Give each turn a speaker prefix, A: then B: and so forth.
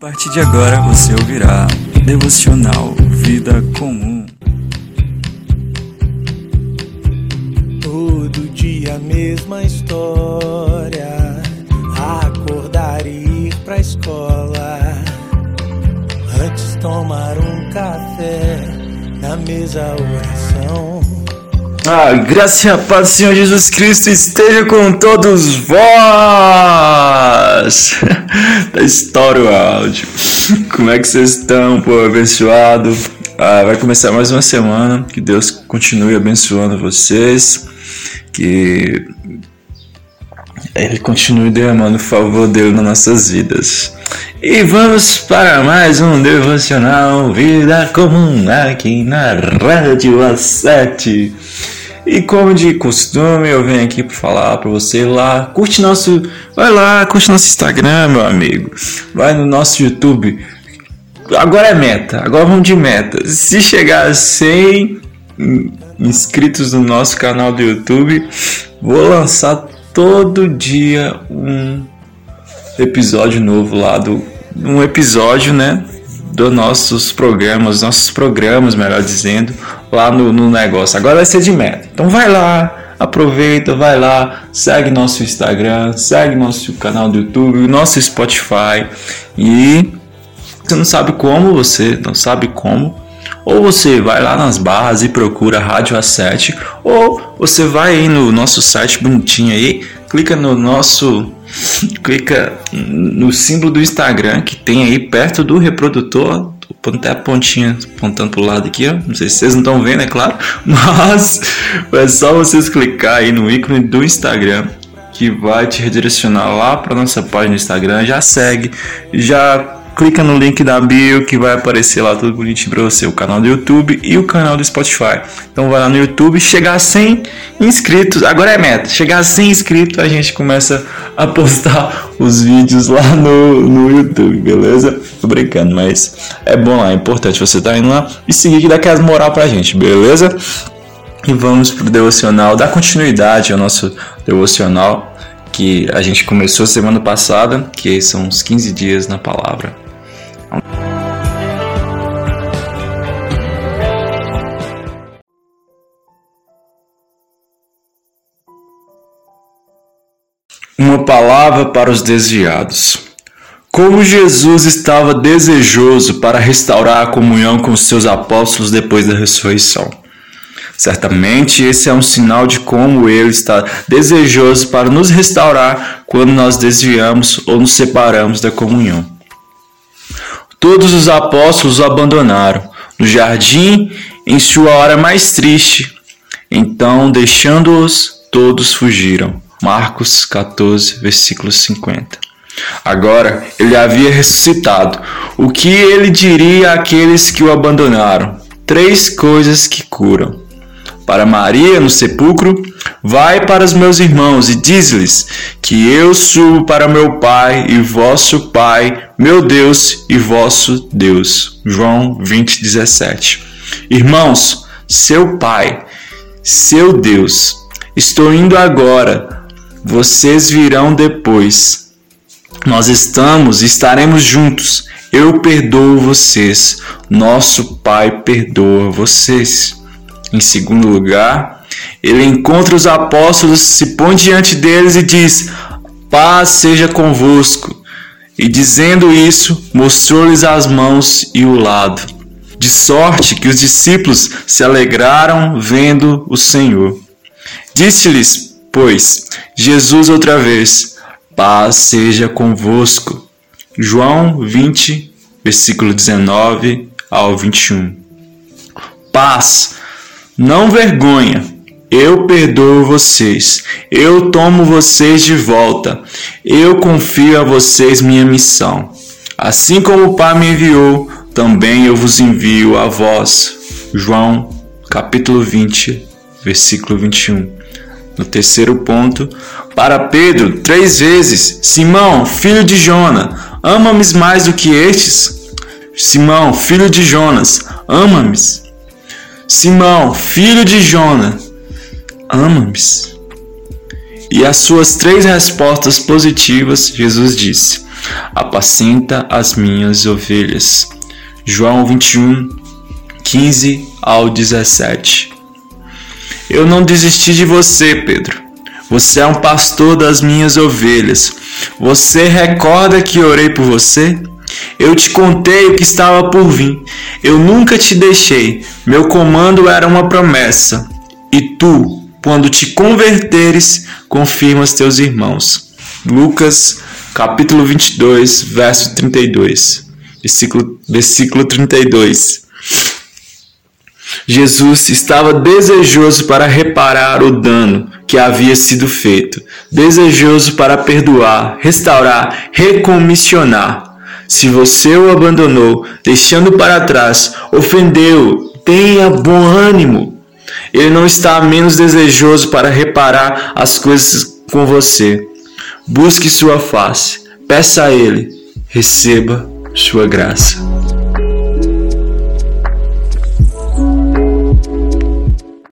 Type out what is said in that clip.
A: A partir de agora você ouvirá Devocional Vida Comum.
B: Todo dia a mesma história. Acordar e ir pra escola. Antes tomar um café. Na mesa oração.
C: Ah, graça e a paz do Senhor Jesus Cristo esteja com todos vós! da história o áudio. Como é que vocês estão, povo abençoado? Ah, vai começar mais uma semana. Que Deus continue abençoando vocês. Que Ele continue derramando o favor dele nas nossas vidas. E vamos para mais um devocional Vida Comum aqui na Rádio A7. E como de costume, eu venho aqui para falar para você lá, curte nosso, vai lá, curte nosso Instagram, meu amigo. Vai no nosso YouTube. Agora é meta, agora vamos de meta. Se chegar a 100 inscritos no nosso canal do YouTube, vou lançar todo dia um episódio novo lá do um episódio, né, dos nossos programas, nossos programas, melhor dizendo, lá no, no negócio. Agora vai ser de meta. Então vai lá, aproveita, vai lá, segue nosso Instagram, segue nosso canal do YouTube, nosso Spotify e você não sabe como, você não sabe como, ou você vai lá nas barras e procura Rádio A7, ou você vai aí no nosso site bonitinho aí, clica no nosso clica no símbolo do Instagram que tem aí perto do reprodutor até a pontinha apontando pro lado aqui, ó. Não sei se vocês não estão vendo, é claro. Mas é só vocês clicar aí no ícone do Instagram que vai te redirecionar lá para nossa página do Instagram. Já segue, já clica no link da bio que vai aparecer lá tudo bonitinho para você, o canal do YouTube e o canal do Spotify. Então vai lá no YouTube, chegar a 100 inscritos, agora é meta, chegar a 100 inscritos a gente começa a postar os vídeos lá no, no YouTube, beleza? Tô brincando, mas é bom lá, é importante você estar tá indo lá e seguir que dá aquelas moral pra gente, beleza? E vamos pro devocional, dar continuidade ao nosso devocional que a gente começou semana passada, que são os 15 dias na palavra. Uma palavra para os desviados. Como Jesus estava desejoso para restaurar a comunhão com os seus apóstolos depois da ressurreição. Certamente esse é um sinal de como ele está desejoso para nos restaurar quando nós desviamos ou nos separamos da comunhão. Todos os apóstolos o abandonaram no jardim em sua hora mais triste. Então, deixando-os, todos fugiram. Marcos 14, versículo 50. Agora ele havia ressuscitado. O que ele diria àqueles que o abandonaram? Três coisas que curam. Para Maria no sepulcro, vai para os meus irmãos e diz-lhes que eu subo para meu Pai e vosso Pai, meu Deus e vosso Deus. João 20, 17. Irmãos, seu Pai, seu Deus, estou indo agora vocês virão depois. Nós estamos e estaremos juntos. Eu perdoo vocês. Nosso Pai perdoa vocês. Em segundo lugar, ele encontra os apóstolos, se põe diante deles e diz: Paz seja convosco. E dizendo isso, mostrou-lhes as mãos e o lado. De sorte que os discípulos se alegraram vendo o Senhor. Disse-lhes, Pois, Jesus outra vez, paz seja convosco. João 20, versículo 19 ao 21. Paz, não vergonha. Eu perdoo vocês. Eu tomo vocês de volta. Eu confio a vocês minha missão. Assim como o Pai me enviou, também eu vos envio a vós. João, capítulo 20, versículo 21. No terceiro ponto, para Pedro, três vezes: Simão, filho de Jona, ama-me mais do que estes? Simão, filho de Jonas, ama-me. Simão, filho de Jonas, ama-me. E as suas três respostas positivas, Jesus disse: apacenta as minhas ovelhas. João 21, 15 ao 17. Eu não desisti de você, Pedro. Você é um pastor das minhas ovelhas. Você recorda que orei por você? Eu te contei o que estava por vir. Eu nunca te deixei. Meu comando era uma promessa. E tu, quando te converteres, confirmas teus irmãos. Lucas, capítulo 22, verso 32. Versículo, versículo 32. Jesus estava desejoso para reparar o dano que havia sido feito, desejoso para perdoar, restaurar, recomissionar. Se você o abandonou, deixando para trás, ofendeu, tenha bom ânimo. Ele não está menos desejoso para reparar as coisas com você. Busque sua face, peça a Ele, receba sua graça.